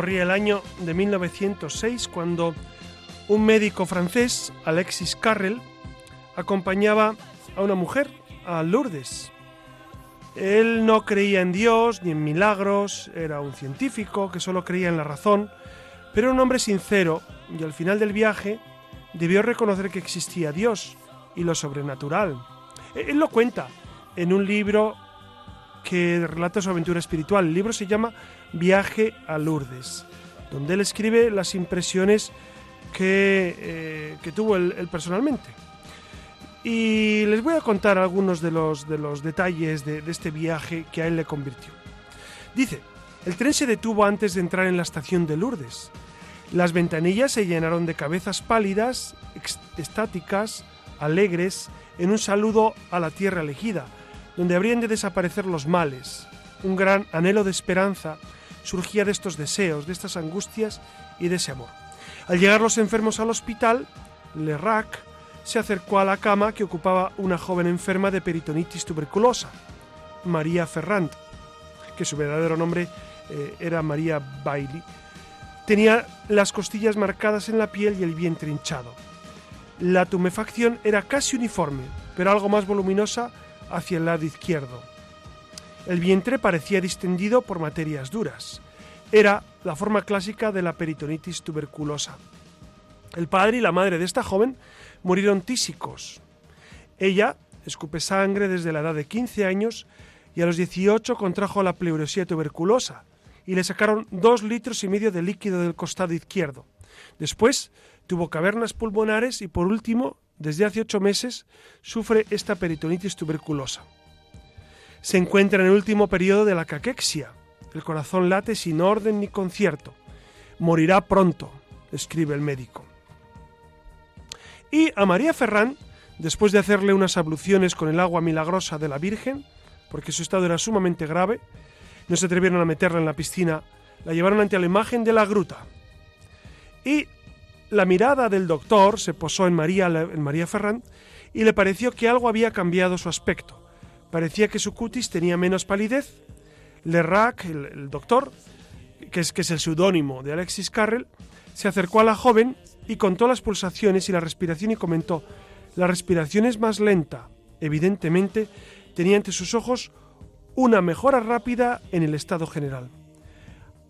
Corría el año de 1906 cuando un médico francés, Alexis Carrel, acompañaba a una mujer, a Lourdes. Él no creía en Dios ni en milagros, era un científico que solo creía en la razón, pero un hombre sincero y al final del viaje debió reconocer que existía Dios y lo sobrenatural. Él lo cuenta en un libro que relata su aventura espiritual. El libro se llama Viaje a Lourdes, donde él escribe las impresiones que, eh, que tuvo él, personalmente. Y les voy a contar algunos de los, de los detalles de, de este viaje que a él le convirtió. Dice, el tren se detuvo antes de entrar en la estación de Lourdes. Las ventanillas se llenaron de cabezas pálidas, estáticas, alegres, en un saludo a la tierra elegida, donde habrían de desaparecer los males. Un gran anhelo de esperanza surgía de estos deseos, de estas angustias y de ese amor. Al llegar los enfermos al hospital, Lerrac se acercó a la cama que ocupaba una joven enferma de peritonitis tuberculosa, María Ferrand, que su verdadero nombre eh, era María Bailey. Tenía las costillas marcadas en la piel y el vientre hinchado. La tumefacción era casi uniforme, pero algo más voluminosa hacia el lado izquierdo. El vientre parecía distendido por materias duras. Era la forma clásica de la peritonitis tuberculosa. El padre y la madre de esta joven murieron tísicos. Ella escupe sangre desde la edad de 15 años y a los 18 contrajo la pleuresía tuberculosa y le sacaron dos litros y medio de líquido del costado izquierdo. Después tuvo cavernas pulmonares y por último desde hace ocho meses, sufre esta peritonitis tuberculosa. Se encuentra en el último periodo de la caquexia. El corazón late sin orden ni concierto. Morirá pronto, escribe el médico. Y a María Ferrán, después de hacerle unas abluciones con el agua milagrosa de la Virgen, porque su estado era sumamente grave, no se atrevieron a meterla en la piscina, la llevaron ante la imagen de la gruta. Y la mirada del doctor se posó en María, en María Ferrand y le pareció que algo había cambiado su aspecto. Parecía que su cutis tenía menos palidez. Lerrac, el, el doctor, que es, que es el seudónimo de Alexis Carrel, se acercó a la joven y contó las pulsaciones y la respiración y comentó, la respiración es más lenta. Evidentemente, tenía ante sus ojos una mejora rápida en el estado general.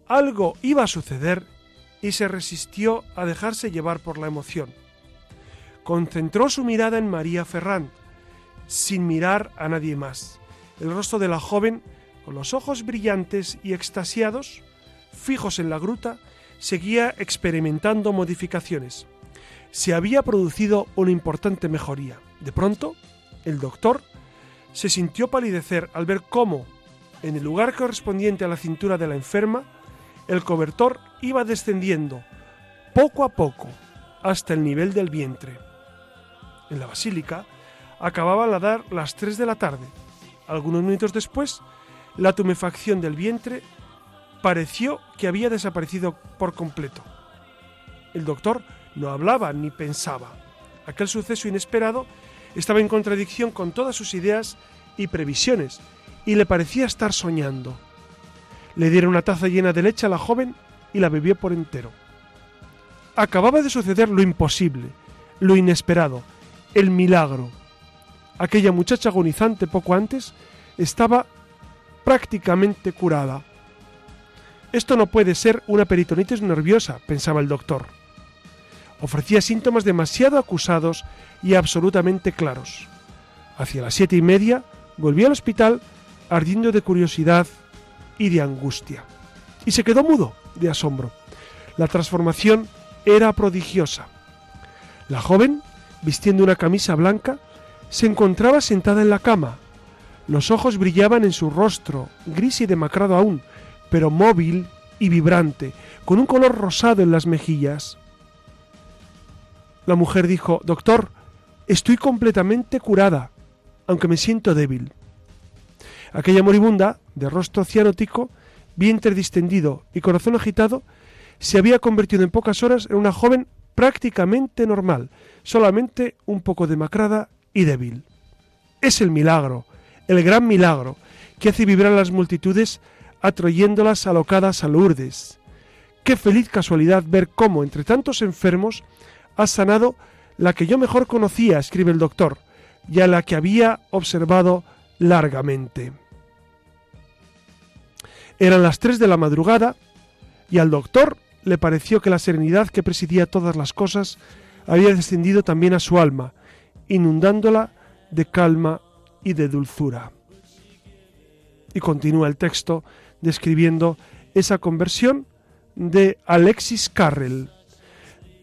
Algo iba a suceder y se resistió a dejarse llevar por la emoción. Concentró su mirada en María Ferrand, sin mirar a nadie más. El rostro de la joven, con los ojos brillantes y extasiados, fijos en la gruta, seguía experimentando modificaciones. Se había producido una importante mejoría. De pronto, el doctor se sintió palidecer al ver cómo, en el lugar correspondiente a la cintura de la enferma, el cobertor iba descendiendo poco a poco hasta el nivel del vientre. En la basílica acababan a dar las 3 de la tarde. Algunos minutos después, la tumefacción del vientre pareció que había desaparecido por completo. El doctor no hablaba ni pensaba. Aquel suceso inesperado estaba en contradicción con todas sus ideas y previsiones, y le parecía estar soñando. Le dieron una taza llena de leche a la joven y la bebió por entero. Acababa de suceder lo imposible, lo inesperado, el milagro. Aquella muchacha agonizante poco antes estaba prácticamente curada. Esto no puede ser una peritonitis nerviosa, pensaba el doctor. Ofrecía síntomas demasiado acusados y absolutamente claros. Hacia las siete y media volvió al hospital ardiendo de curiosidad y de angustia. Y se quedó mudo de asombro. La transformación era prodigiosa. La joven, vistiendo una camisa blanca, se encontraba sentada en la cama. Los ojos brillaban en su rostro, gris y demacrado aún, pero móvil y vibrante, con un color rosado en las mejillas. La mujer dijo, Doctor, estoy completamente curada, aunque me siento débil. Aquella moribunda, de rostro cianótico, vientre distendido y corazón agitado, se había convertido en pocas horas en una joven prácticamente normal, solamente un poco demacrada y débil. Es el milagro, el gran milagro, que hace vibrar a las multitudes atrayéndolas alocadas a Lourdes. Qué feliz casualidad ver cómo, entre tantos enfermos, ha sanado la que yo mejor conocía, escribe el doctor, y a la que había observado largamente. Eran las tres de la madrugada y al doctor le pareció que la serenidad que presidía todas las cosas había descendido también a su alma, inundándola de calma y de dulzura. Y continúa el texto describiendo esa conversión de Alexis Carrel.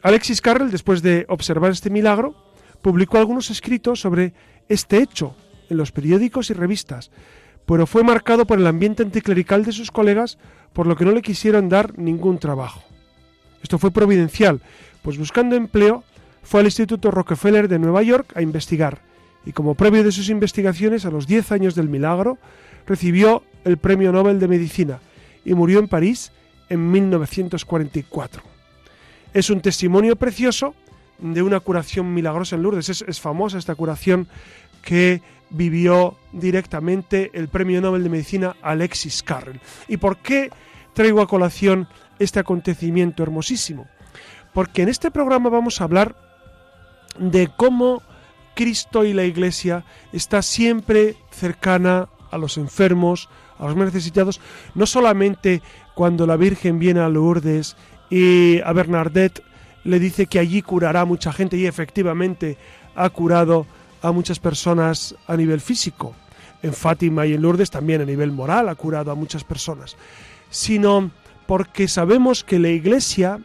Alexis Carrel, después de observar este milagro, publicó algunos escritos sobre este hecho en los periódicos y revistas, pero fue marcado por el ambiente anticlerical de sus colegas, por lo que no le quisieron dar ningún trabajo. Esto fue providencial, pues buscando empleo fue al Instituto Rockefeller de Nueva York a investigar, y como previo de sus investigaciones, a los 10 años del milagro, recibió el Premio Nobel de Medicina y murió en París en 1944. Es un testimonio precioso de una curación milagrosa en Lourdes. Es, famosa esta curación que vivió directamente el Premio Nobel de Medicina Alexis Carrel. ¿Y por qué traigo a colación este acontecimiento hermosísimo? Porque en este programa vamos a hablar de cómo Cristo y la Iglesia está siempre cercana a los enfermos, a los necesitados, no solamente cuando la Virgen viene a Lourdes y a Bernadette le dice que allí curará mucha gente y efectivamente ha curado a muchas personas a nivel físico. En Fátima y en Lourdes también a nivel moral ha curado a muchas personas. Sino porque sabemos que la Iglesia,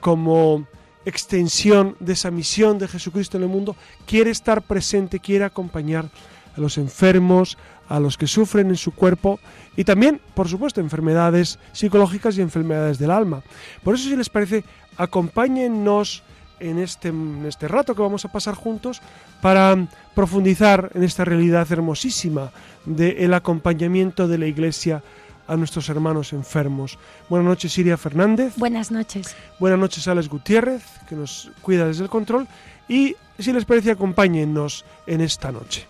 como extensión de esa misión de Jesucristo en el mundo, quiere estar presente, quiere acompañar a los enfermos, a los que sufren en su cuerpo y también, por supuesto, enfermedades psicológicas y enfermedades del alma. Por eso, si les parece, acompáñennos en este, en este rato que vamos a pasar juntos para profundizar en esta realidad hermosísima del acompañamiento de la Iglesia a nuestros hermanos enfermos. Buenas noches, Siria Fernández. Buenas noches. Buenas noches, Alex Gutiérrez, que nos cuida desde el control. Y si les parece, acompáñennos en esta noche.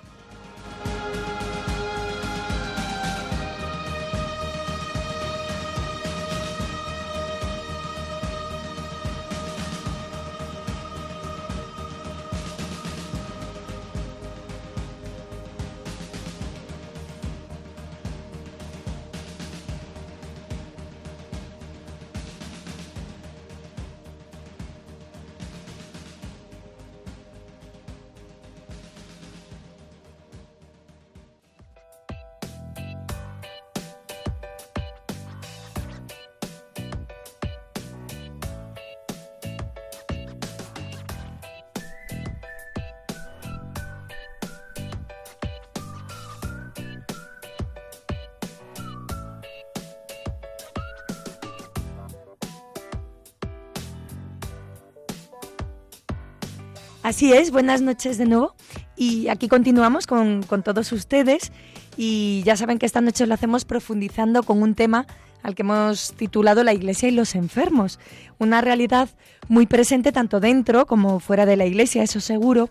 Así es, buenas noches de nuevo. Y aquí continuamos con, todos ustedes. Y ya saben que esta noche lo hacemos profundizando con un tema al que hemos titulado La Iglesia y los enfermos. Una realidad muy presente tanto dentro como fuera de la Iglesia, eso seguro,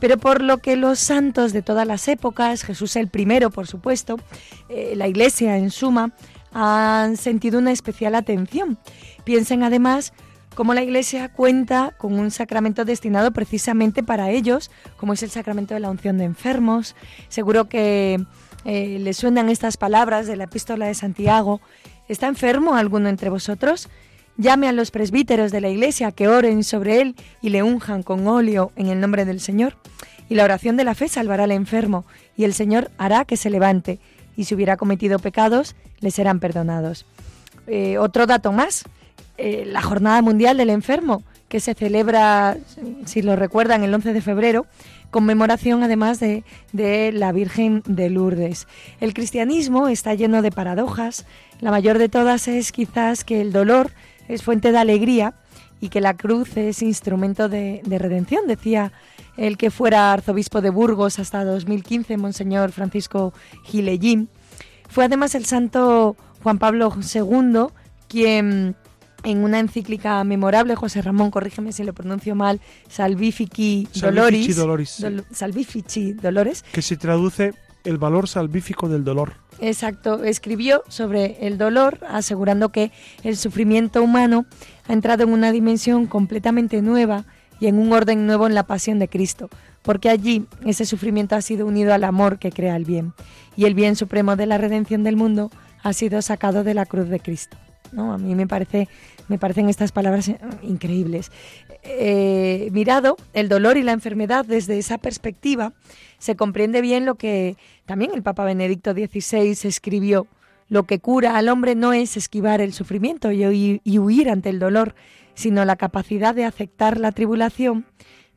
pero por lo que los santos de todas las épocas, Jesús el primero, por supuesto, eh, la Iglesia en suma, han sentido una especial atención. Piensen además cómo la Iglesia cuenta con un sacramento destinado precisamente para ellos, como es el sacramento de la unción de enfermos. Seguro que eh, les suenan estas palabras de la epístola de Santiago. ¿Está enfermo alguno entre vosotros? Llame a los presbíteros de la Iglesia que oren sobre él y le unjan con óleo en el nombre del Señor. Y la oración de la fe salvará al enfermo, y el Señor hará que se levante, y si hubiera cometido pecados, le serán perdonados. Eh, otro dato más, eh, la Jornada Mundial del Enfermo, que se celebra, si lo recuerdan, el 11 de febrero, conmemoración además de, de, la Virgen de Lourdes. El cristianismo está lleno de paradojas. La mayor de todas es quizás que el dolor es fuente de alegría y que la cruz es instrumento de, de redención, decía el que fuera arzobispo de Burgos hasta 2015, Monseñor Francisco Gilellín. Fue además el santo Juan Pablo II quien en una encíclica memorable, José Ramón, corrígeme si lo pronuncio mal, Salvifici Doloris, Doloris Salvifici Dolores, que se traduce el valor salvífico del dolor. Exacto, escribió sobre el dolor, asegurando que el sufrimiento humano ha entrado en una dimensión completamente nueva y en un orden nuevo en la pasión de Cristo, porque allí ese sufrimiento ha sido unido al amor que crea el bien, y el bien supremo de la redención del mundo ha sido sacado de la cruz de Cristo. A mí me, parece, parecen estas palabras eh, increíbles. Eh, mirado el dolor y la enfermedad desde esa perspectiva, se comprende bien lo que también el Papa Benedicto XVI escribió. Lo que cura al hombre no es esquivar el sufrimiento y, y huir ante el dolor, sino la capacidad de aceptar la tribulación,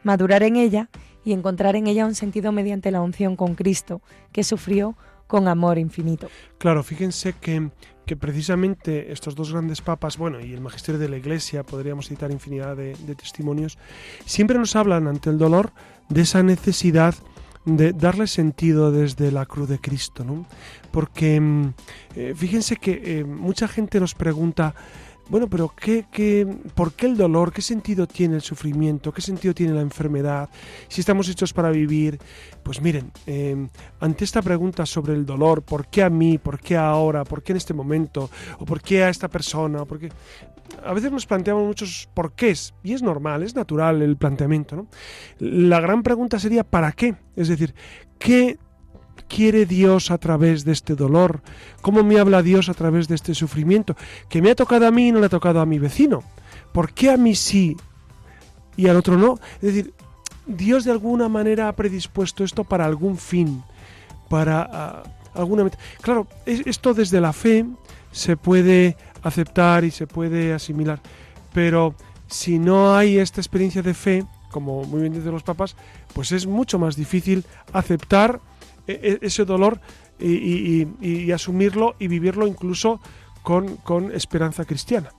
madurar en ella y encontrar en ella un sentido mediante la unción con Cristo, que sufrió con amor infinito. Claro, fíjense que, que precisamente estos dos grandes papas, bueno, y el magisterio de la Iglesia, podríamos citar infinidad de, testimonios, siempre nos hablan ante el dolor de esa necesidad de darle sentido desde la cruz de Cristo, ¿no? Porque eh, fíjense que eh, mucha gente nos pregunta, bueno, pero ¿qué, qué, por qué el dolor? ¿Qué sentido tiene el sufrimiento? ¿Qué sentido tiene la enfermedad? Si estamos hechos para vivir. Pues miren, eh, ante esta pregunta sobre el dolor, ¿por qué a mí? ¿Por qué ahora? ¿Por qué en este momento? ¿O por qué a esta persona? ¿Por? A veces nos planteamos muchos porqués, y es normal, es natural el planteamiento. ¿no? La gran pregunta sería ¿para qué? Es decir, ¿qué quiere Dios a través de este dolor? ¿Cómo me habla Dios a través de este sufrimiento? Que me ha tocado a mí y no le ha tocado a mi vecino. ¿Por qué a mí sí y al otro no? Es decir, Dios de alguna manera ha predispuesto esto para algún fin, para uh, alguna meta. Claro, esto desde la fe se puede aceptar y se puede asimilar, pero si no hay esta experiencia de fe, como muy bien dicen los papas, pues es mucho más difícil aceptar ese dolor y, asumirlo y vivirlo incluso con, esperanza cristiana.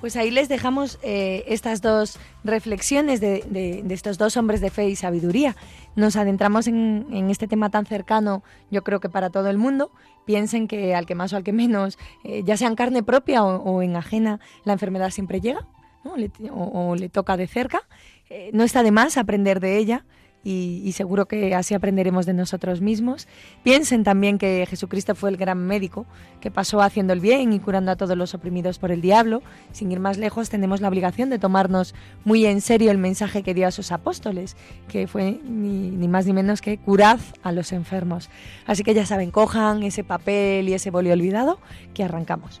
Pues ahí les dejamos eh, estas dos reflexiones de, estos dos hombres de fe y sabiduría. Nos adentramos en, este tema tan cercano, yo creo que para todo el mundo. Piensen que al que más o al que menos, eh, ya sea en carne propia o, en ajena, la enfermedad siempre llega ¿no? o, le toca de cerca. Eh, no está de más aprender de ella y, seguro que así aprenderemos de nosotros mismos. Piensen también que Jesucristo fue el gran médico que pasó haciendo el bien y curando a todos los oprimidos por el diablo. Sin ir más lejos, tenemos la obligación de tomarnos muy en serio el mensaje que dio a sus apóstoles, que fue ni, más ni menos que curad a los enfermos. Así que ya saben, cojan ese papel y ese boli olvidado que arrancamos.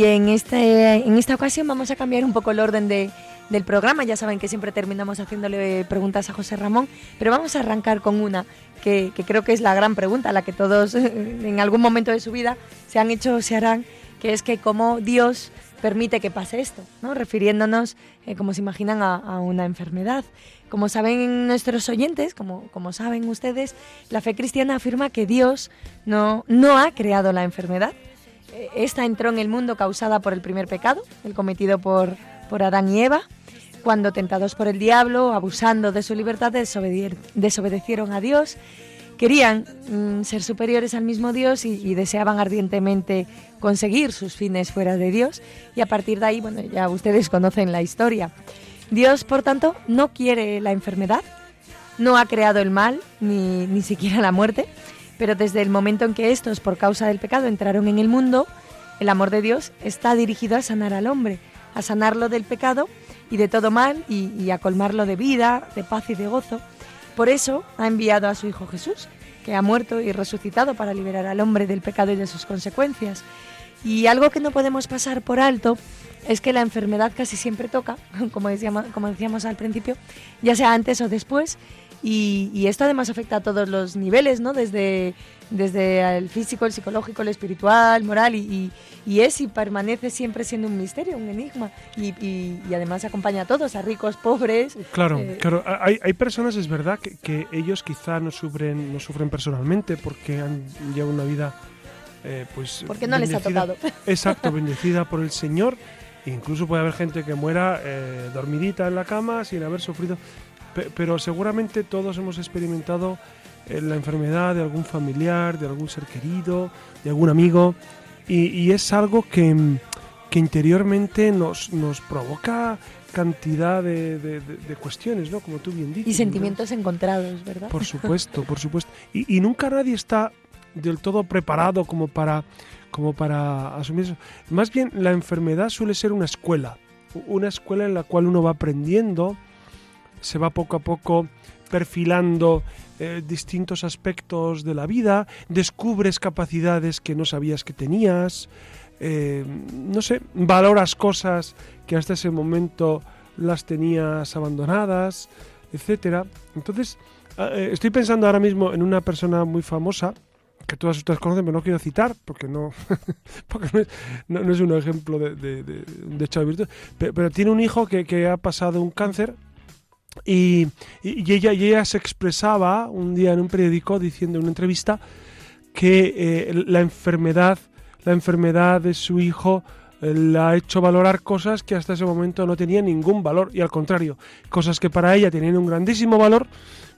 Y en, este, en esta ocasión vamos a cambiar un poco el orden de, del programa. Ya saben que siempre terminamos haciéndole preguntas a José Ramón, pero vamos a arrancar con una que, que creo que es la gran pregunta, la que todos en algún momento de su vida se han hecho o se harán, que es que cómo Dios permite que pase esto, ¿no? refiriéndonos, eh, como se imaginan, a, a, una enfermedad. Como saben nuestros oyentes, como, como saben ustedes, la fe cristiana afirma que Dios no, no ha creado la enfermedad. Eh, esta entró en el mundo causada por el primer pecado, el cometido por, por Adán y Eva, cuando tentados por el diablo, abusando de su libertad, desobedecieron a Dios querían mm, ser superiores al mismo Dios y, y deseaban ardientemente conseguir sus fines fuera de Dios y a partir de ahí, bueno, ya ustedes conocen la historia. Dios, por tanto, no quiere la enfermedad, no ha creado el mal, ni, ni siquiera la muerte, pero desde el momento en que estos, por causa del pecado, entraron en el mundo, el amor de Dios está dirigido a sanar al hombre, a sanarlo del pecado y de todo mal y, a colmarlo de vida, de paz y de gozo. Por eso ha enviado a su Hijo Jesús, que ha muerto y resucitado para liberar al hombre del pecado y de sus consecuencias. Y algo que no podemos pasar por alto es que la enfermedad casi siempre toca, como decíamos, como decíamos al principio, ya sea antes o después, y, y esto además afecta a todos los niveles, ¿no? Desde, desde el físico, el psicológico, el espiritual, moral, y, y, y es y permanece siempre siendo un misterio, un enigma, y, y- y además acompaña a todos, a ricos, pobres. Claro, eh, claro. Hay, hay personas, es verdad, que, que ellos quizá no sufren, no sufren personalmente porque han llevado una vida, eh, pues. Porque no les ha tocado. Exacto, bendecida por el Señor. Incluso puede haber gente que muera eh, dormidita en la cama sin haber sufrido. Pe- pero seguramente todos hemos experimentado eh, la enfermedad de algún familiar, de algún ser querido, de algún amigo. Y, y es algo que, que interiormente nos, nos provoca cantidad de, de- de- cuestiones, ¿no? Como tú bien dices. y ¿no? sentimientos encontrados, ¿verdad? Por supuesto, por supuesto. Y, y nunca nadie está del todo preparado como para, como para asumir eso. Más bien, la enfermedad suele ser una escuela. Una escuela en la cual uno va aprendiendo, se va poco a poco perfilando eh, distintos aspectos de la vida, descubres capacidades que no sabías que tenías, eh, no sé, valoras cosas que hasta ese momento las tenías abandonadas, etcétera. Entonces, ah, eh, estoy pensando ahora mismo en una persona muy famosa que todas ustedes conocen, pero no quiero citar porque no, porque no, es, no- es un ejemplo de hecho de virtud. Pero, pero tiene un hijo que, que ha pasado un cáncer y, ella se expresaba un día en un periódico diciendo en una entrevista que eh, la enfermedad, la enfermedad de su hijo eh, la ha hecho valorar cosas que hasta ese momento no tenían ningún valor y al contrario, cosas que para ella tenían un grandísimo valor,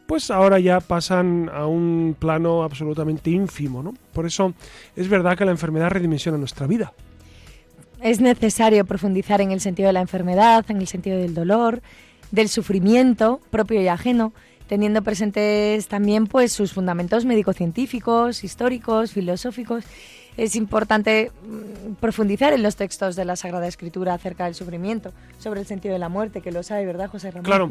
pues ahora ya pasan a un plano absolutamente ínfimo, ¿no? Por eso es verdad que la enfermedad redimensiona nuestra vida. Es necesario profundizar en el sentido de la enfermedad, en el sentido del dolor, del sufrimiento propio y ajeno, teniendo presentes también pues sus fundamentos médico-científicos, históricos, filosóficos. Es importante mm, profundizar en los textos de la Sagrada Escritura acerca del sufrimiento, sobre el sentido de la muerte, que lo sabe, ¿verdad, José Ramón? Claro,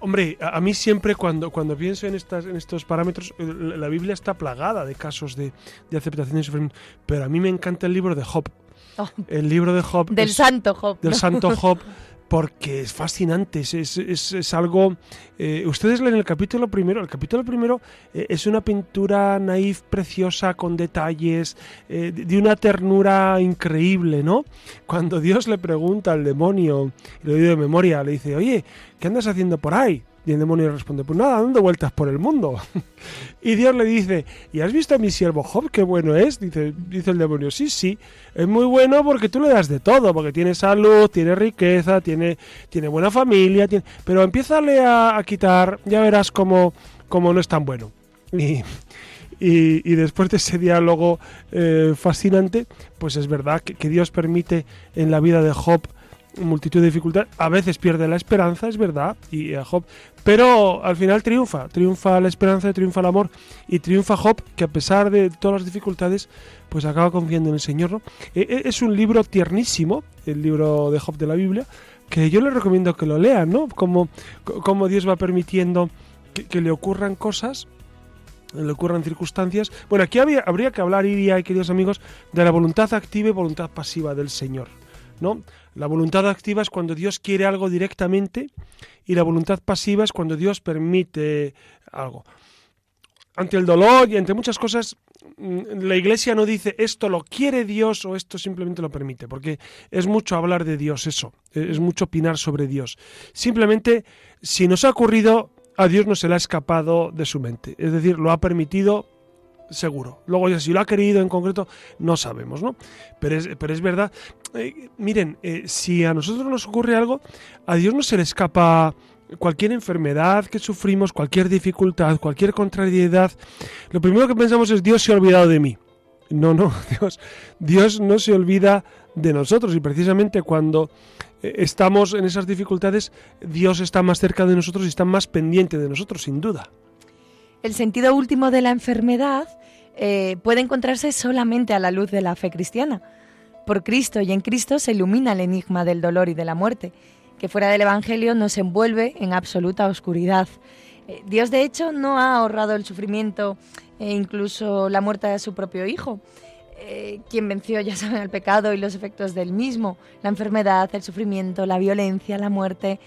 hombre, a, mí siempre cuando, cuando pienso en, estas, en estos parámetros, eh, la, Biblia está plagada de casos de, de aceptación y sufrimiento, pero a mí me encanta el libro de Job. Oh, El libro de Job del es- santo Job. del ¿no? santo Job porque es fascinante, es, es- es- algo... eh, ustedes leen el capítulo primero, el capítulo primero eh, es una pintura naif, preciosa, con detalles, eh, de de una ternura increíble, ¿no? Cuando Dios le pregunta al demonio, y lo digo de memoria, le dice, oye, ¿qué andas haciendo por ahí? Y el demonio responde, pues nada, dando vueltas por el mundo. y Dios le dice, ¿y has visto a mi siervo Job? Qué bueno es. Dice, dice el demonio, sí, sí, es muy bueno porque tú le das de todo, porque tiene salud, tiene riqueza, tiene, tiene buena familia, pero empiézale a, a quitar, ya verás cómo, cómo no es tan bueno. Y, y, y después de ese diálogo eh, fascinante, pues es verdad que, que Dios permite en la vida de Job multitud de dificultades. A veces pierde la esperanza, es verdad, y a Job, pero al final triunfa, triunfa la esperanza, triunfa el amor y triunfa Job, que a pesar de todas las dificultades, pues acaba confiando en el Señor. ¿no? E- e- Es un libro tiernísimo, el libro de Job de la Biblia, que yo les recomiendo que lo lean, ¿no? Como, como Dios va permitiendo que, que le ocurran cosas le ocurran circunstancias. Bueno, aquí había- habría que hablar, Iria y queridos amigos, de la voluntad activa y voluntad pasiva del Señor. ¿No? La voluntad activa es cuando Dios quiere algo directamente y la voluntad pasiva es cuando Dios permite algo. Ante el dolor y ante muchas cosas, mm, la Iglesia no dice esto lo quiere Dios o esto simplemente lo permite, porque es mucho hablar de Dios eso, es mucho opinar sobre Dios. Simplemente, si nos ha ocurrido, a Dios no se le ha escapado de su mente, es decir, lo ha permitido seguro. Luego, ya si lo ha querido en concreto, no sabemos, ¿no? Pero es, pero es verdad. Eh, miren, eh, si a nosotros nos ocurre algo, a Dios no se le escapa cualquier enfermedad que sufrimos, cualquier dificultad, cualquier contrariedad, lo primero que pensamos es Dios se ha olvidado de mí. No, no, Dios, Dios no se olvida de nosotros y precisamente cuando eh, estamos en esas dificultades, Dios está más cerca de nosotros y está más pendiente de nosotros, sin duda. El sentido último de la enfermedad eh, puede encontrarse solamente a la luz de la fe cristiana. Por Cristo y en Cristo se ilumina el enigma del dolor y de la muerte, que fuera del Evangelio nos envuelve en absoluta oscuridad. Eh, Dios, de hecho, no ha ahorrado el sufrimiento e incluso la muerte de su propio Hijo. Eh, quien venció, ya saben, el pecado y los efectos del mismo, la enfermedad, el sufrimiento, la violencia, la muerte,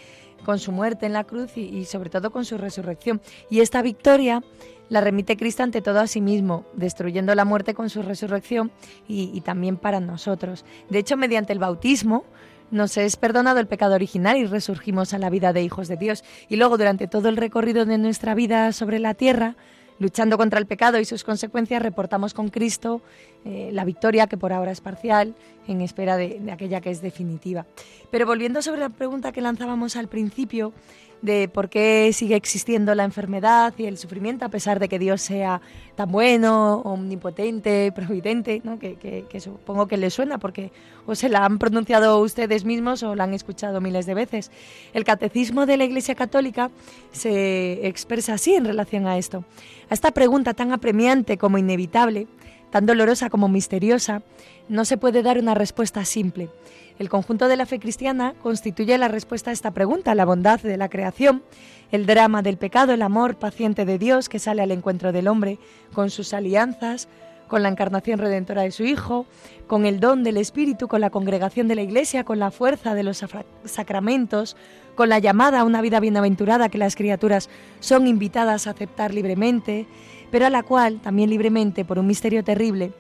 con su muerte en la cruz y, sobre todo con su resurrección. Y esta victoria la remite Cristo ante todo a sí mismo, destruyendo la muerte con su resurrección y, también para nosotros. De hecho, mediante el bautismo, nos es perdonado el pecado original y resurgimos a la vida de hijos de Dios. Y luego, durante todo el recorrido de nuestra vida sobre la tierra, luchando contra el pecado y sus consecuencias, reportamos con Cristo eh, la victoria, que por ahora es parcial, en espera de, de aquella que es definitiva. Pero volviendo sobre la pregunta que lanzábamos al principio, de por qué sigue existiendo la enfermedad y el sufrimiento a pesar de que Dios sea tan bueno, omnipotente, providente, ¿no? que, que, supongo que le suena porque o se la han pronunciado ustedes mismos o la han escuchado miles de veces. El catecismo de la Iglesia Católica se expresa así en relación a esto. A esta pregunta tan apremiante como inevitable, tan dolorosa como misteriosa, no se puede dar una respuesta simple. El conjunto de la fe cristiana constituye la respuesta a esta pregunta, la bondad de la creación, el drama del pecado, el amor paciente de Dios que sale al encuentro del hombre con sus alianzas, con la encarnación redentora de su Hijo, con el don del Espíritu, con la congregación de la Iglesia, con la fuerza de los sacramentos, con la llamada a una vida bienaventurada que las criaturas son invitadas a aceptar libremente, pero a la cual, también libremente, por un misterio terrible,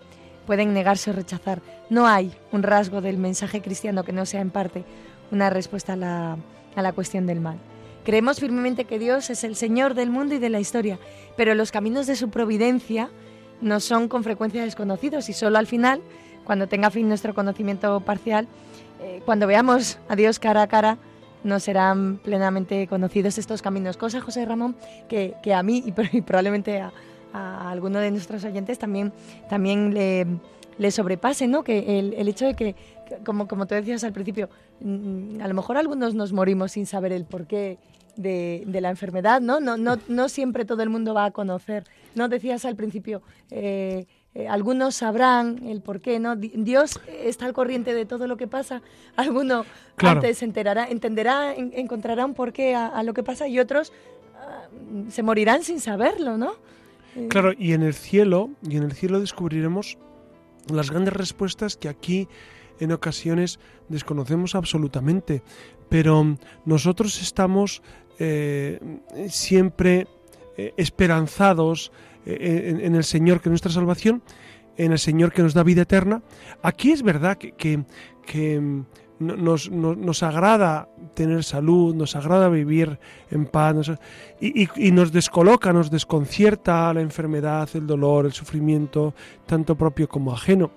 pueden negarse o rechazar. No hay un rasgo del mensaje cristiano que no sea en parte una respuesta a la, a la cuestión del mal. Creemos firmemente que Dios es el Señor del mundo y de la historia, pero los caminos de su providencia no son con frecuencia desconocidos y solo al final, cuando tenga fin nuestro conocimiento parcial, eh, cuando veamos a Dios cara a cara, no serán plenamente conocidos estos caminos. Cosa, José Ramón, que, que a mí y probablemente a, alguno de nuestros oyentes también, también le, sobrepase, ¿no? Que el, el hecho de que, como, como tú decías al principio, mm, a lo mejor algunos nos morimos sin saber el porqué de, de la enfermedad, ¿no? No, ¿no? no siempre todo el mundo va a conocer. No decías al principio, eh, eh, algunos sabrán el porqué, ¿no? Dios está al corriente de todo lo que pasa. Alguno antes se enterará, entenderá, encontrará un porqué a, a, lo que pasa y otros ah, se morirán sin saberlo, ¿no? Claro, y en el cielo, y en el cielo descubriremos las grandes respuestas que aquí en ocasiones desconocemos absolutamente, pero nosotros estamos eh, siempre eh, esperanzados eh, en, el Señor que es nuestra salvación, en el Señor que nos da vida eterna. Aquí es verdad que, que, que nos, nos, nos, agrada tener salud, nos agrada vivir en paz y, y, y, nos descoloca, nos desconcierta la enfermedad, el dolor, el sufrimiento, tanto propio como ajeno.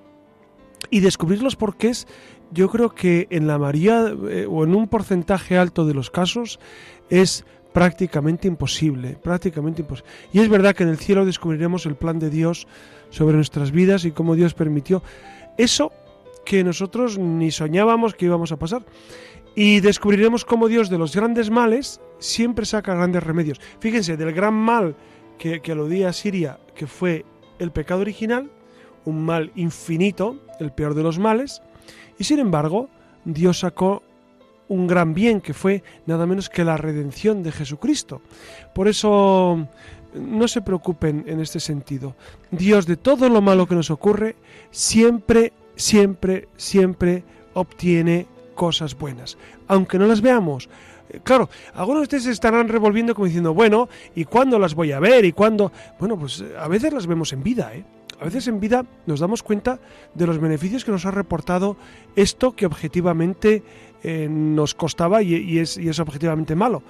Y descubrir los porqués, yo creo que en la María eh, o en un porcentaje alto de los casos es prácticamente imposible, prácticamente imposible. Y es verdad que en el cielo descubriremos el plan de Dios sobre nuestras vidas y cómo Dios permitió. Eso que nosotros ni soñábamos que íbamos a pasar. Y descubriremos cómo Dios de los grandes males siempre saca grandes remedios. Fíjense, del gran mal que, que aludía a Siria, que fue el pecado original, un mal infinito, el peor de los males, y sin embargo, Dios sacó un gran bien que fue nada menos que la redención de Jesucristo. Por eso no se preocupen en este sentido. Dios de todo lo malo que nos ocurre siempre siempre, siempre obtiene cosas buenas, aunque no las veamos. Eh, claro, algunos de ustedes estarán revolviendo como diciendo, bueno, ¿y cuándo las voy a ver? ¿Y cuándo? Bueno, pues eh, a veces las vemos en vida, ¿eh? A veces en vida nos damos cuenta de los beneficios que nos ha reportado esto que objetivamente eh, nos costaba y, es, objetivamente malo.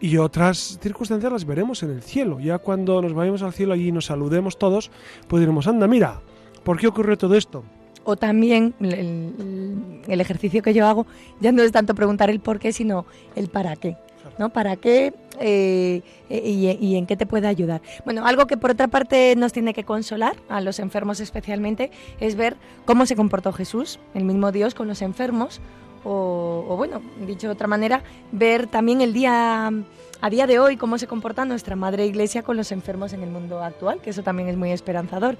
Y otras circunstancias las veremos en el cielo. Ya cuando nos vayamos al cielo y nos saludemos todos, pues diremos, anda, mira, ¿por qué ocurrió todo esto? o también el, el, ejercicio que yo hago ya no es tanto preguntar el por qué, sino el para qué. ¿No? ¿Para qué eh, y, en qué te puede ayudar? Bueno, algo que por otra parte nos tiene que consolar, a los enfermos especialmente, es ver cómo se comportó Jesús, el mismo Dios con los enfermos, o, o bueno, dicho de otra manera, ver también el día a día de hoy cómo se comporta nuestra Madre Iglesia con los enfermos en el mundo actual, que eso también es muy esperanzador.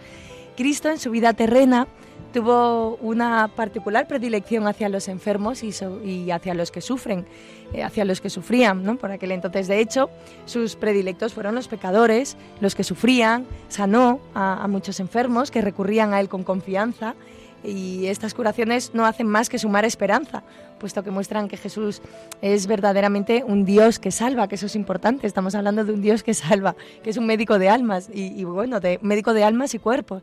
Cristo en su vida terrena tuvo una particular predilección hacia los enfermos y, hacia los que sufren, eh, hacia los que sufrían, ¿no? Por aquel entonces, de hecho, sus predilectos fueron los pecadores, los que sufrían, sanó a, a muchos enfermos que recurrían a él con confianza y estas curaciones no hacen más que sumar esperanza, puesto que muestran que Jesús es verdaderamente un Dios que salva, que eso es importante. Estamos hablando de un Dios que salva, que es un médico de almas y, y bueno, de médico de almas y cuerpos.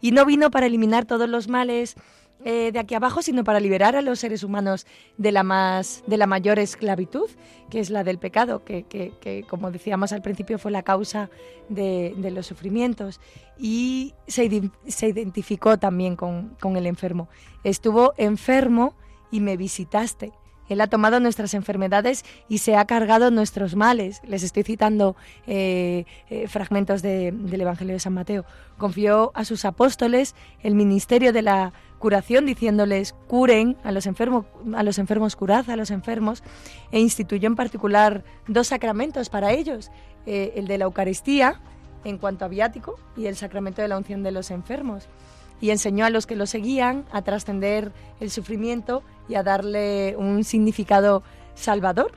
Y no vino para eliminar todos los males eh, de aquí abajo, sino para liberar a los seres humanos de la más, de la mayor esclavitud, que es la del pecado, que, que- que, como decíamos al principio fue la causa de, de los sufrimientos. Y se, se identificó también con, con el enfermo. Estuvo enfermo y me visitaste. Él ha tomado nuestras enfermedades y se ha cargado nuestros males. Les estoy citando eh, eh, fragmentos de- del Evangelio de San Mateo. Confió a sus apóstoles el ministerio de la curación, diciéndoles curen a los enfermos, a los enfermos curad a los enfermos, e instituyó en particular dos sacramentos para ellos, eh, el de la Eucaristía en cuanto a viático y el sacramento de la unción de los enfermos y enseñó a los que lo seguían a trascender el sufrimiento y a darle un significado salvador.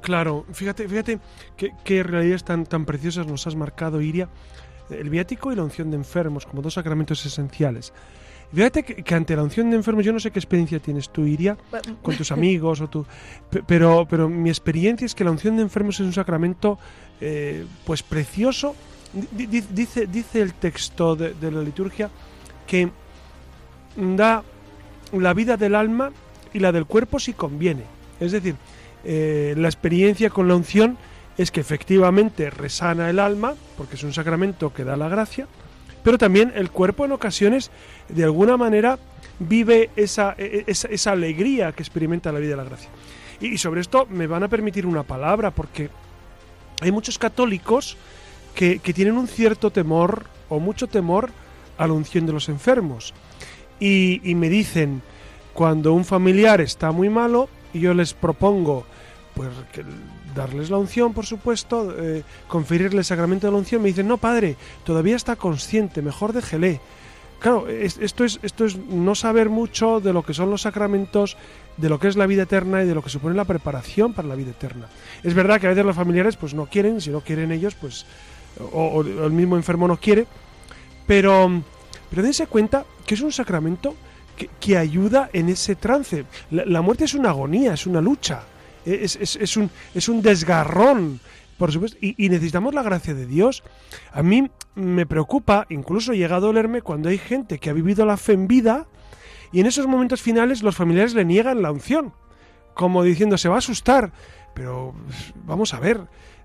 Claro, fíjate, fíjate qué, realidades tan, tan preciosas nos has marcado, Iria. El viático y la unción de enfermos como dos sacramentos esenciales. Fíjate que, ante la unción de enfermos, yo no sé qué experiencia tienes tú, Iria, con tus amigos o tú, pe- pero, pero mi experiencia es que la unción de enfermos es un sacramento eh, pues precioso. Di- di- Dice, dice el texto de la liturgia que da la vida del alma y la del cuerpo si conviene. Es decir, eh, la experiencia con la unción es que efectivamente resana el alma, porque es un sacramento que da la gracia, pero también el cuerpo en ocasiones, de alguna manera, vive esa, e- esa, esa alegría que experimenta la vida de la gracia. Y, y sobre esto me van a permitir una palabra, porque hay muchos católicos que, que tienen un cierto temor o mucho temor a la unción de los enfermos. Y, me dicen, cuando un familiar está muy malo yo les propongo pues darles la unción, por supuesto, eh, conferirle el sacramento de la unción, me dicen, no, padre, todavía está consciente, mejor déjele. Claro, es- esto es, esto es no saber mucho de lo que son los sacramentos, de lo que es la vida eterna y de lo que supone la preparación para la vida eterna. Es verdad que a veces los familiares pues no quieren, si no quieren ellos, pues o, o el mismo enfermo no quiere, pero, pero dense cuenta que es un sacramento que, ayuda en ese trance. La, muerte es una agonía, es una lucha, es, un, es un desgarrón, por supuesto, y, necesitamos la gracia de Dios. A mí me preocupa, incluso llega a dolerme, cuando hay gente que ha vivido la fe en vida y en esos momentos finales los familiares le niegan la unción, como diciendo, se va a asustar, pero vamos a ver,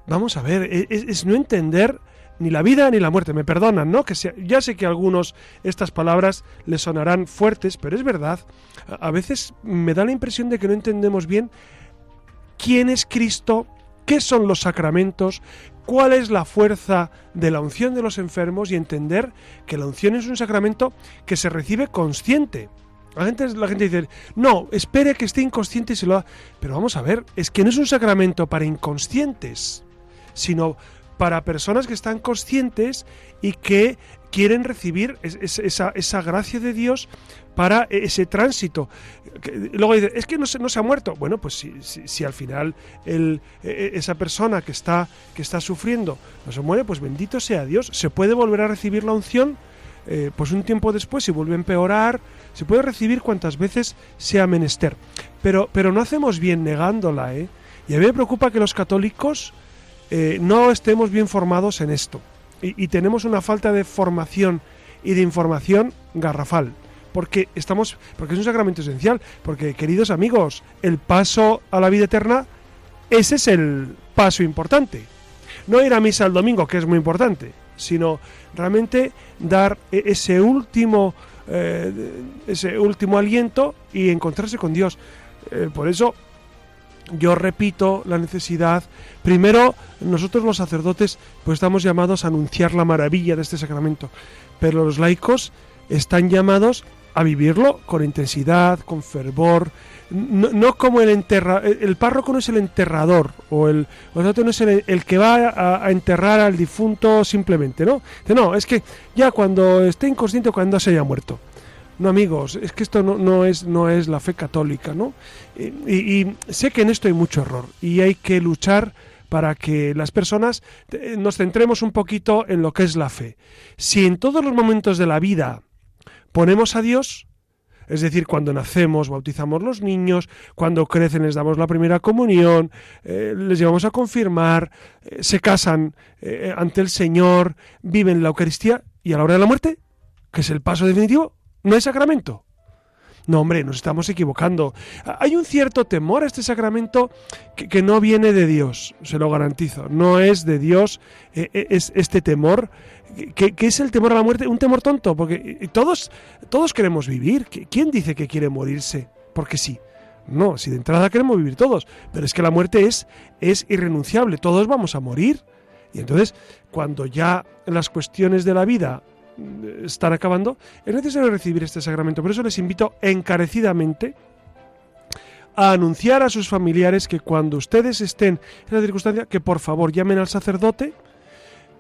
vamos a ver, e, es, es no entender ni la vida ni la muerte. Me perdonan, ¿no? Que sea- ya sé que a algunos estas palabras les sonarán fuertes, pero es verdad. A, veces me da la impresión de que no entendemos bien quién es Cristo, qué son los sacramentos, cuál es la fuerza de la unción de los enfermos y entender que la unción es un sacramento que se recibe consciente. La gente, la gente dice, no, espere que esté inconsciente y se lo da. Pero vamos a ver, es que no es un sacramento para inconscientes, sino para personas que están conscientes y que quieren recibir es- es- esa, gracia de Dios para ese tránsito. Luego dice, es que no se, no se ha muerto. Bueno, pues si, si, al final el, e- esa persona que está, que está sufriendo no se muere, pues bendito sea Dios. Se puede volver a recibir la unción, eh, pues un tiempo después, si vuelve a empeorar, se puede recibir cuantas veces sea menester. Pero, pero no hacemos bien negándola, ¿eh? Y a mí me preocupa que los católicos eh, no estemos bien formados en esto. Y, tenemos una falta de formación y de información garrafal. Porque estamos. Porque es un sacramento esencial. Porque, queridos amigos, el paso a la vida eterna, ese es el paso importante. No ir a misa el domingo, que es muy importante, sino realmente dar e- ese último. eh, ese último aliento y encontrarse con Dios. Eh, por eso yo repito la necesidad. Primero, nosotros los sacerdotes, pues estamos llamados a anunciar la maravilla de este sacramento, pero los laicos están llamados a vivirlo con intensidad, con fervor, no, no como el enterra, el párroco no es el enterrador o el, o no es el, que va a, enterrar al difunto simplemente, ¿no? No, es que ya cuando esté inconsciente o cuando se haya muerto. No, amigos, es que esto no, no, es, no es la fe católica, ¿no? Y, sé que en esto hay mucho error y hay que luchar para que las personas nos centremos un poquito en lo que es la fe. Si en todos los momentos de la vida ponemos a Dios, es decir, cuando nacemos bautizamos los niños, cuando crecen les damos la primera comunión, eh, les llevamos a confirmar, eh, se casan eh, ante el Señor, viven la Eucaristía y a la hora de la muerte, que es el paso definitivo, no hay sacramento. No, hombre, nos estamos equivocando. Hay un cierto temor a este sacramento que, no viene de Dios, se lo garantizo. No es de Dios eh, eh, es este temor, que, es el temor a la muerte, un temor tonto, porque eh, todos, todos queremos vivir. ¿Qui- ¿Quién dice que quiere morirse? Porque sí. No, si de entrada queremos vivir todos, pero es que la muerte es, es irrenunciable, todos vamos a morir. Y entonces, cuando ya las cuestiones de la vida están acabando, es necesario recibir este sacramento. Por eso les invito encarecidamente a anunciar a sus familiares que cuando ustedes estén en la circunstancia, que por favor llamen al sacerdote,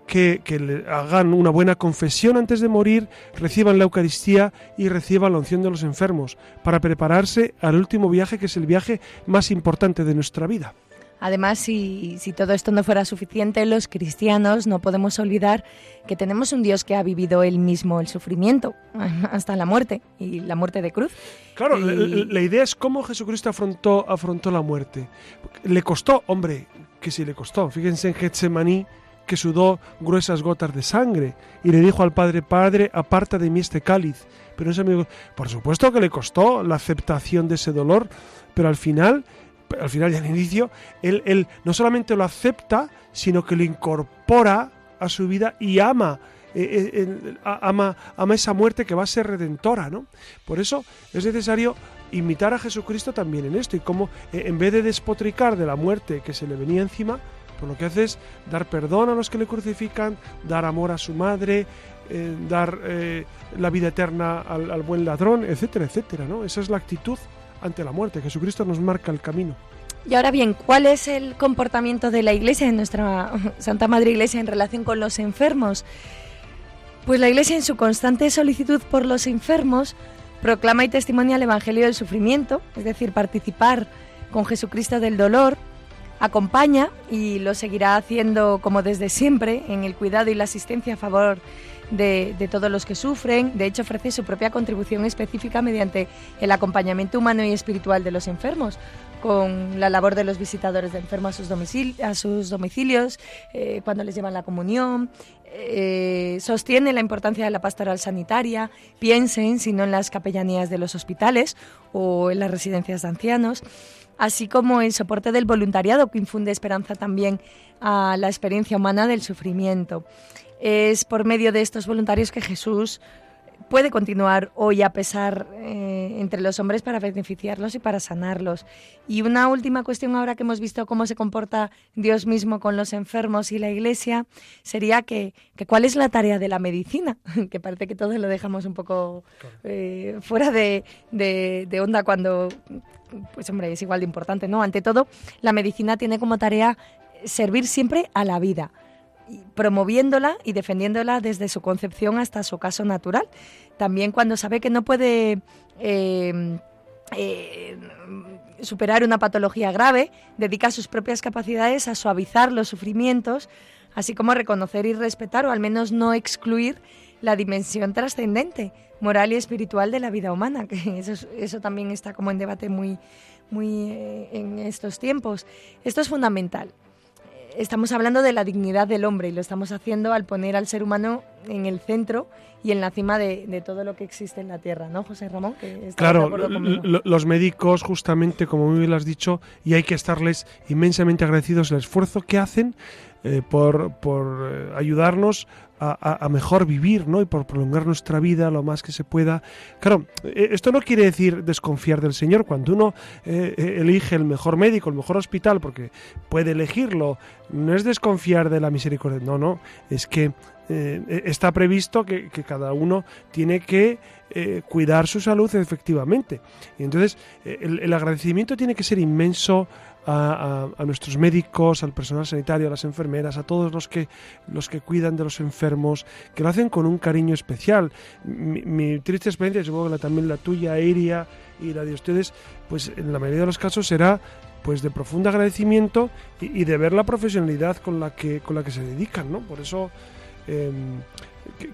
que, que le hagan una buena confesión antes de morir, reciban la Eucaristía y reciban la unción de los enfermos, para prepararse al último viaje, que es el viaje más importante de nuestra vida. Además, si, si todo esto no fuera suficiente, los cristianos no podemos olvidar que tenemos un Dios que ha vivido él mismo el sufrimiento hasta la muerte y la muerte de cruz. Claro, Y- la, la- la idea es cómo Jesucristo afrontó, afrontó la muerte. Le costó, hombre, que sí le costó. Fíjense en Getsemaní que sudó gruesas gotas de sangre y le dijo al Padre, Padre, aparta de mí este cáliz. Pero ese amigo, por supuesto que le costó la aceptación de ese dolor, pero al final, al final y al inicio, él, él no solamente lo acepta, sino que lo incorpora a su vida y ama eh, eh, ama, ama esa muerte que va a ser redentora, ¿no? Por eso es necesario imitar a Jesucristo también en esto y como eh, en vez de despotricar de la muerte que se le venía encima, pues lo que hace es dar perdón a los que le crucifican, dar amor a su madre, dar la vida eterna al, al buen ladrón, etcétera, etcétera, ¿no? Esa es la actitud ante la muerte. Jesucristo nos marca el camino. Y ahora bien, ¿cuál es el comportamiento de la Iglesia, de nuestra Santa Madre Iglesia, en relación con los enfermos? Pues la Iglesia, en su constante solicitud por los enfermos, proclama y testimonia el Evangelio del sufrimiento, es decir, participar con Jesucristo del dolor, acompaña y lo seguirá haciendo como desde siempre en el cuidado y la asistencia a favor de, todos los que sufren. De hecho, ofrece su propia contribución específica mediante el acompañamiento humano y espiritual de los enfermos, con la labor de los visitadores de enfermos a sus, domicil- a sus domicilios, eh, cuando les llevan la comunión. eh, sostiene la importancia de la pastoral sanitaria, piensen, si no en las capellanías de los hospitales o en las residencias de ancianos, así como el soporte del voluntariado que infunde esperanza también a la experiencia humana del sufrimiento. Es por medio de estos voluntarios que Jesús puede continuar hoy a pesar eh, entre los hombres para beneficiarlos y para sanarlos. Y una última cuestión ahora que hemos visto cómo se comporta Dios mismo con los enfermos y la Iglesia sería que, que cuál es la tarea de la medicina, que parece que todos lo dejamos un poco eh, fuera de, de, de onda cuando, pues hombre, es igual de importante, ¿no? Ante todo, la medicina tiene como tarea servir siempre a la vida promoviéndola y defendiéndola desde su concepción hasta su caso natural. También cuando sabe que no puede eh, eh, superar una patología grave, dedica sus propias capacidades a suavizar los sufrimientos, así como a reconocer y respetar, o al menos no excluir, la dimensión trascendente, moral y espiritual de la vida humana, que eso, es- eso también está como en debate muy, muy eh, en estos tiempos. Esto es fundamental estamos hablando de la dignidad del hombre y lo estamos haciendo al poner al ser humano en el centro y en la cima de, de todo lo que existe en la Tierra, ¿no, José Ramón? Que Claro, los médicos, justamente como muy bien lo has dicho, y hay que estarles inmensamente agradecidos el esfuerzo que hacen eh, por, por, eh, ayudarnos a, mejor vivir, ¿no? Y por prolongar nuestra vida lo más que se pueda. Claro, eh, esto no quiere decir desconfiar del Señor. Cuando uno eh, eh, elige el mejor médico, el mejor hospital, porque puede elegirlo, no es desconfiar de la misericordia. No, no, es que está previsto que, cada uno tiene que cuidar su salud efectivamente. Y entonces el agradecimiento tiene que ser inmenso a, nuestros médicos, al personal sanitario, a las enfermeras, a todos los que, los que cuidan de los enfermos, que lo hacen con un cariño especial. Mi, triste experiencia, supongo que también la tuya, Iria, y la de ustedes, pues en la mayoría de los casos será pues de profundo agradecimiento y, de ver la profesionalidad con la que, con la que se dedican, ¿no? Por eso... Em,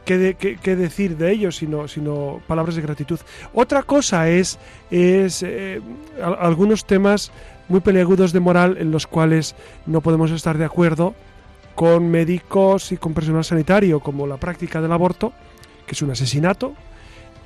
¿Qué, decir de ellos sino, sino palabras de gratitud? Otra cosa es, es eh, algunos temas muy peliagudos de moral en los cuales no podemos estar de acuerdo con médicos y con personal sanitario, como la práctica del aborto, que es un asesinato,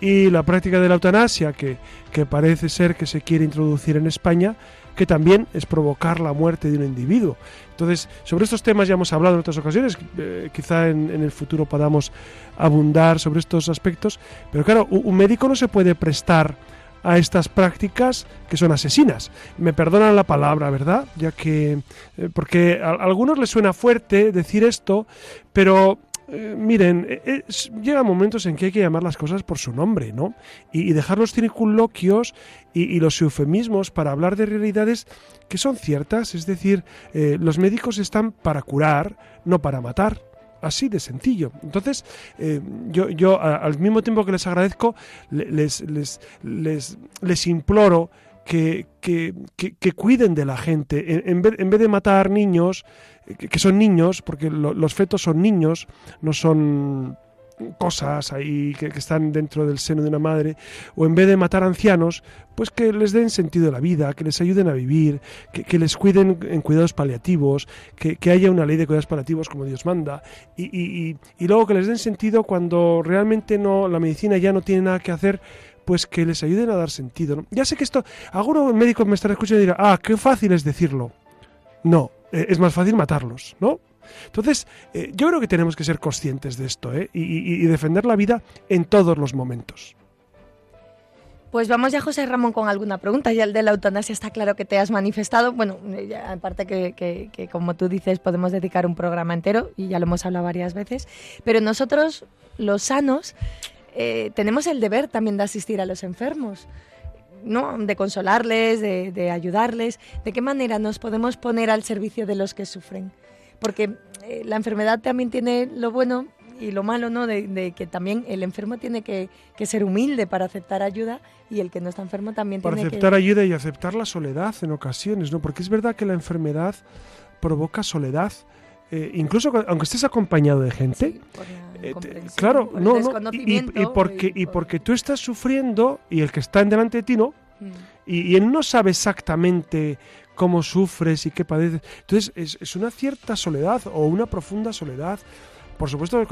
y la práctica de la eutanasia, que, que parece ser que se quiere introducir en España, que también es provocar la muerte de un individuo. Entonces, sobre estos temas ya hemos hablado en otras ocasiones, eh, quizá en, en, el futuro podamos abundar sobre estos aspectos, pero claro, un médico no se puede prestar a estas prácticas que son asesinas. Me perdonan la palabra, ¿verdad? Ya que eh, porque a, algunos les suena fuerte decir esto, pero eh, miren, eh, llega momentos en que hay que llamar las cosas por su nombre, ¿no? Y, dejar los circunloquios y, los eufemismos para hablar de realidades que son ciertas. Es decir, los médicos están para curar, no para matar. Así de sencillo. Entonces, eh, yo, yo al mismo tiempo que les agradezco, les, les, les, les imploro que, que, que, cuiden de la gente. En, vez, en vez de matar niños, que, son niños, porque los fetos son niños, no son cosas ahí que, están dentro del seno de una madre, o en vez de matar ancianos, pues que les den sentido a la vida, que les ayuden a vivir, que, les cuiden en cuidados paliativos, que, haya una ley de cuidados paliativos como Dios manda, y, luego que les den sentido cuando realmente no la medicina ya no tiene nada que hacer, pues que les ayuden a dar sentido. Ya sé que esto, algunos médicos me están escuchando y dirán, ah, qué fácil es decirlo. No, eh, es más fácil matarlos, ¿no? Entonces, eh, yo creo que tenemos que ser conscientes de esto ¿eh? y, defender la vida en todos los momentos. Pues vamos ya, José Ramón, con alguna pregunta. Ya el de la eutanasia está claro que te has manifestado. Bueno, aparte que, como tú dices, podemos dedicar un programa entero y ya lo hemos hablado varias veces. Pero nosotros, los sanos, eh, tenemos el deber también de asistir a los enfermos. ¿no? de consolarles, de ayudarles. ¿De qué manera nos podemos poner al servicio de los que sufren? Porque eh, la enfermedad también tiene lo bueno y lo malo, ¿no? De, que también el enfermo tiene que, ser humilde para aceptar ayuda y el que no está enfermo también tiene que... aceptar ayuda y aceptar la soledad en ocasiones, ¿no? Porque es verdad que la enfermedad provoca soledad. Eh, incluso aunque estés acompañado de gente, eh, claro, no, no, y, porque, y porque tú estás sufriendo y el que está en delante de ti no, mm. y, él no sabe exactamente cómo sufres y qué padeces. Entonces es, una cierta soledad o una profunda soledad. Por supuesto,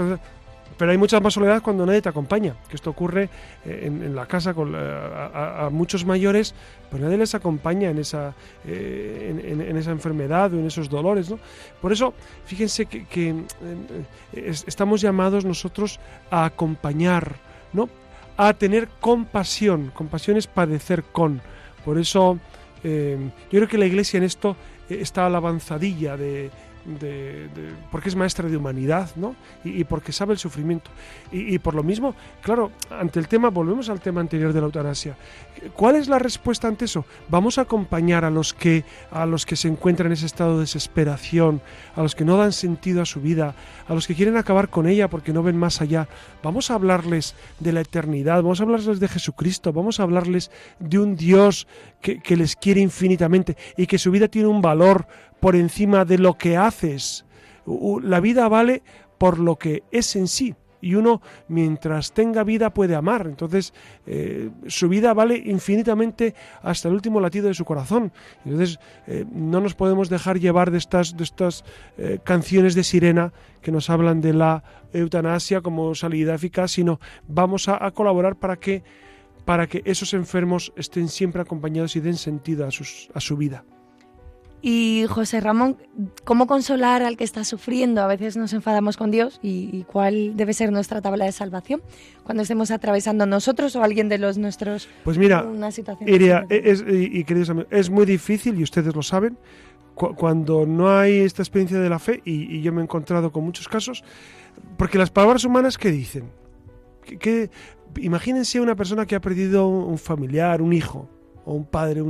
pero hay mucha más soledad cuando nadie te acompaña, que esto ocurre eh, en, la casa con a, muchos mayores, pues nadie les acompaña en esa, eh, en, esa enfermedad o en esos dolores. ¿no? Por eso, fíjense que, eh, estamos llamados nosotros a acompañar, ¿no? a tener compasión. Compasión es padecer con. Por eso Em, yo creo que la Iglesia en esto eh, está a avanzadilla de, porque es maestra de humanidad, ¿no? Y, porque sabe el sufrimiento. Y, por lo mismo, claro, ante el tema, volvemos al tema anterior de la eutanasia. ¿Cuál es la respuesta ante eso? Vamos a acompañar a los que a los que se encuentran en ese estado de desesperación, a los que no dan sentido a su vida, a los que quieren acabar con ella porque no ven más allá. Vamos a hablarles de la eternidad, vamos a hablarles de Jesucristo, vamos a hablarles de un Dios que, que les quiere infinitamente y que su vida tiene un valor por encima de lo que haces. La vida vale por lo que es en sí y uno mientras tenga vida puede amar. Entonces eh, su vida vale infinitamente hasta el último latido de su corazón. Entonces eh, no nos podemos dejar llevar de estas, de estas eh, canciones de sirena que nos hablan de la eutanasia como salida eficaz, sino vamos a, colaborar para que, para que esos enfermos estén siempre acompañados y den sentido a, sus, a su vida. Y José Ramón, ¿cómo consolar al que está sufriendo? A veces nos enfadamos con Dios y, cuál debe ser nuestra tabla de salvación cuando estemos atravesando nosotros o alguien de los nuestros pues mira, una situación. Iria, es, y, queridos amigos, es muy difícil y ustedes lo saben cuando no hay esta experiencia de la fe y, yo me he encontrado con muchos casos porque las palabras humanas qué dicen que, imagínense una persona que ha perdido un familiar, un hijo o un padre,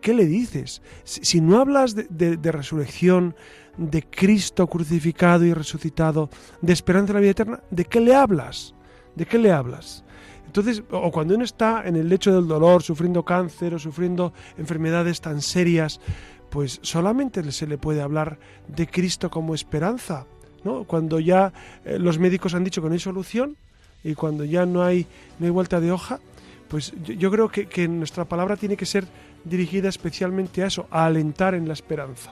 ¿qué, le dices? Si, no hablas de, resurrección, de Cristo crucificado y resucitado, de esperanza en la vida eterna, ¿de qué le hablas? ¿De qué le hablas? Entonces, o cuando uno está en el lecho del dolor, sufriendo cáncer o sufriendo enfermedades tan serias, pues solamente se le puede hablar de Cristo como esperanza. ¿no? Cuando ya eh, los médicos han dicho que no hay solución y cuando ya no hay, no hay vuelta de hoja, pues yo, creo que, nuestra palabra tiene que ser dirigida especialmente a eso, a alentar en la esperanza.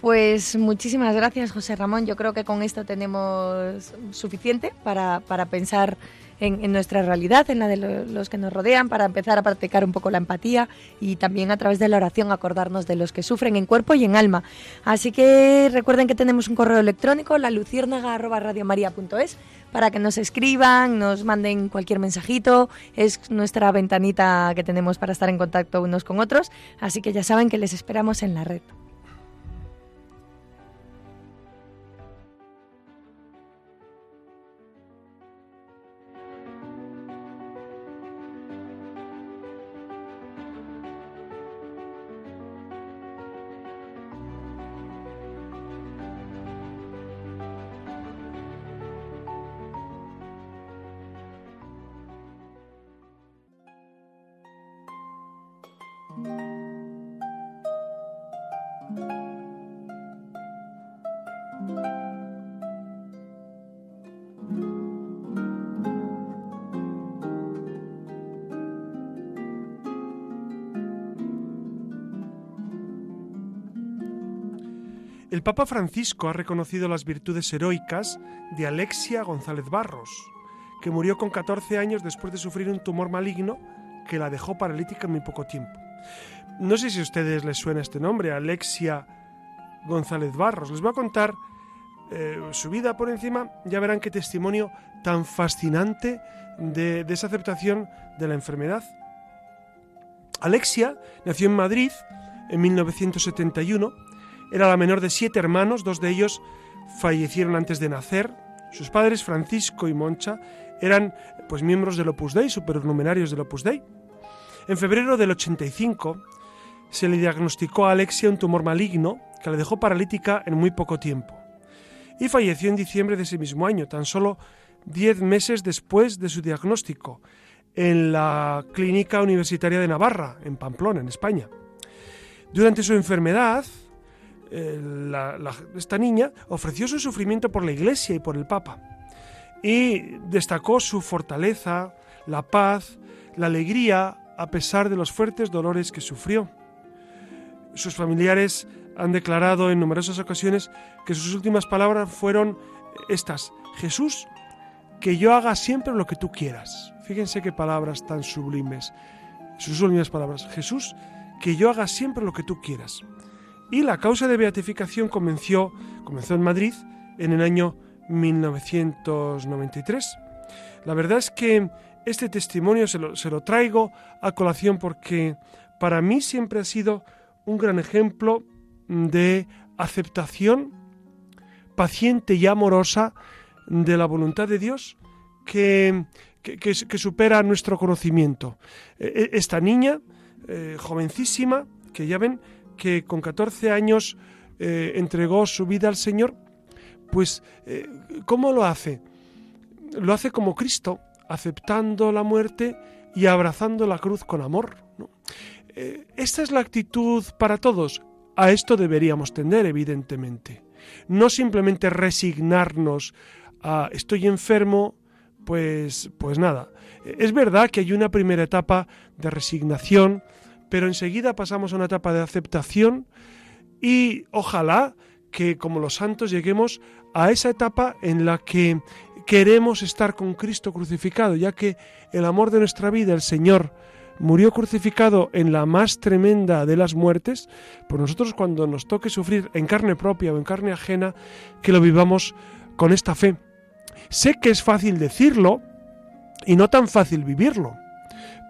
Pues muchísimas gracias, José Ramón. Yo creo que con esto tenemos suficiente para, para pensar en, nuestra realidad, en la de los que nos rodean, para empezar a practicar un poco la empatía y también a través de la oración acordarnos de los que sufren en cuerpo y en alma. Así que recuerden que tenemos un correo electrónico, la luciérnaga.radiomaria.es, para que nos escriban, nos manden cualquier mensajito. Es nuestra ventanita que tenemos para estar en contacto unos con otros. Así que ya saben que les esperamos en la red. El Papa Francisco ha reconocido las virtudes heroicas de Alexia González Barros, que murió con 14 años después de sufrir un tumor maligno que la dejó paralítica en muy poco tiempo. No sé si a ustedes les suena este nombre, Alexia González Barros. Les voy a contar eh, su vida por encima, ya verán qué testimonio tan fascinante de, de esa aceptación de la enfermedad. Alexia nació en Madrid en 1971 era la menor de siete hermanos, dos de ellos fallecieron antes de nacer. Sus padres, Francisco y Moncha, eran pues miembros del Opus Dei, supernumerarios del Opus Dei. En febrero del 85 se le diagnosticó a Alexia un tumor maligno que la dejó paralítica en muy poco tiempo. Y falleció en diciembre de ese mismo año, tan solo diez meses después de su diagnóstico, en la Clínica Universitaria de Navarra, en Pamplona, en España. Durante su enfermedad, eh, esta niña ofreció su sufrimiento por la Iglesia y por el Papa y destacó su fortaleza, la paz, la alegría a pesar de los fuertes dolores que sufrió. Sus familiares han declarado en numerosas ocasiones que sus últimas palabras fueron estas, Jesús, que yo haga siempre lo que tú quieras. Fíjense qué palabras tan sublimes. Sus últimas palabras, Jesús, que yo haga siempre lo que tú quieras y la causa de beatificación comenzó, comenzó en Madrid en el año 1993. La verdad es que este testimonio se lo, traigo a colación porque para mí siempre ha sido un gran ejemplo de aceptación paciente y amorosa de la voluntad de Dios que, que, supera nuestro conocimiento. E, e, esta niña, eh, jovencísima, que ya ven, que con 14 años eh, entregó su vida al Señor, pues eh, ¿cómo lo hace? Lo hace como Cristo, aceptando la muerte y abrazando la cruz con amor. Eh, esta es la actitud para todos. A esto deberíamos tender, evidentemente. No simplemente resignarnos a estoy enfermo, pues, pues nada. Es verdad que hay una primera etapa de resignación, pero enseguida pasamos a una etapa de aceptación y ojalá que como los santos lleguemos a esa etapa en la que queremos estar con Cristo crucificado, ya que el amor de nuestra vida, el Señor, murió crucificado en la más tremenda de las muertes, pues nosotros cuando nos toque sufrir en carne propia o en carne ajena, que lo vivamos con esta fe. Sé que es fácil decirlo y no tan fácil vivirlo.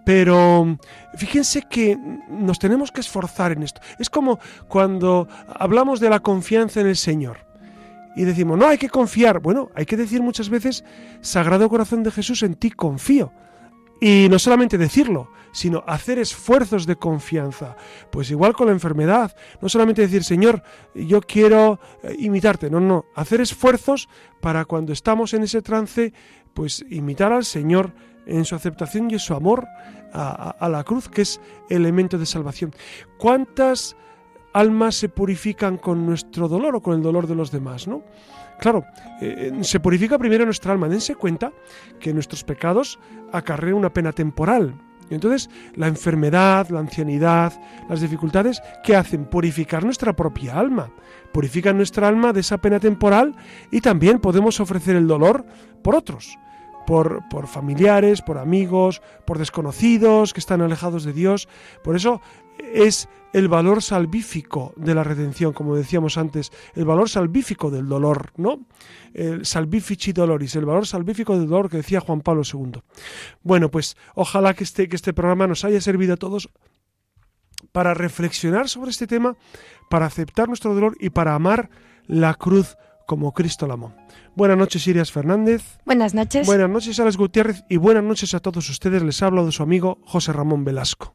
Pero fíjense que nos tenemos que esforzar en esto. Es como cuando hablamos de la confianza en el Señor y decimos, no, hay que confiar. Bueno, hay que decir muchas veces, Sagrado Corazón de Jesús, en ti confío. Y no solamente decirlo, sino hacer esfuerzos de confianza. Pues igual con la enfermedad, no solamente decir, Señor, yo quiero eh, imitarte, no, no, hacer esfuerzos para cuando estamos en ese trance, pues imitar al Señor en su aceptación y en su amor a, la cruz, que es elemento de salvación. ¿Cuántas almas se purifican con nuestro dolor o con el dolor de los demás, no? Claro, eh, se purifica primero nuestra alma. Dense cuenta que nuestros pecados acarrean una pena temporal. Y entonces, la enfermedad, la ancianidad, las dificultades, ¿qué hacen? Purificar nuestra propia alma. Purifican nuestra alma de esa pena temporal y también podemos ofrecer el dolor por otros por, por, familiares, por amigos, por desconocidos que están alejados de Dios. Por eso es el valor salvífico de la redención, como decíamos antes, el valor salvífico del dolor, ¿no? El salvifici doloris, el valor salvífico del dolor que decía Juan Pablo II. Bueno, pues ojalá que este, que este programa nos haya servido a todos para reflexionar sobre este tema, para aceptar nuestro dolor y para amar la cruz como Cristo la amó. Buenas noches, Irias Fernández. Buenas noches. Buenas noches, Alex Gutiérrez. Y buenas noches a todos ustedes. Les hablo de su amigo José Ramón Velasco.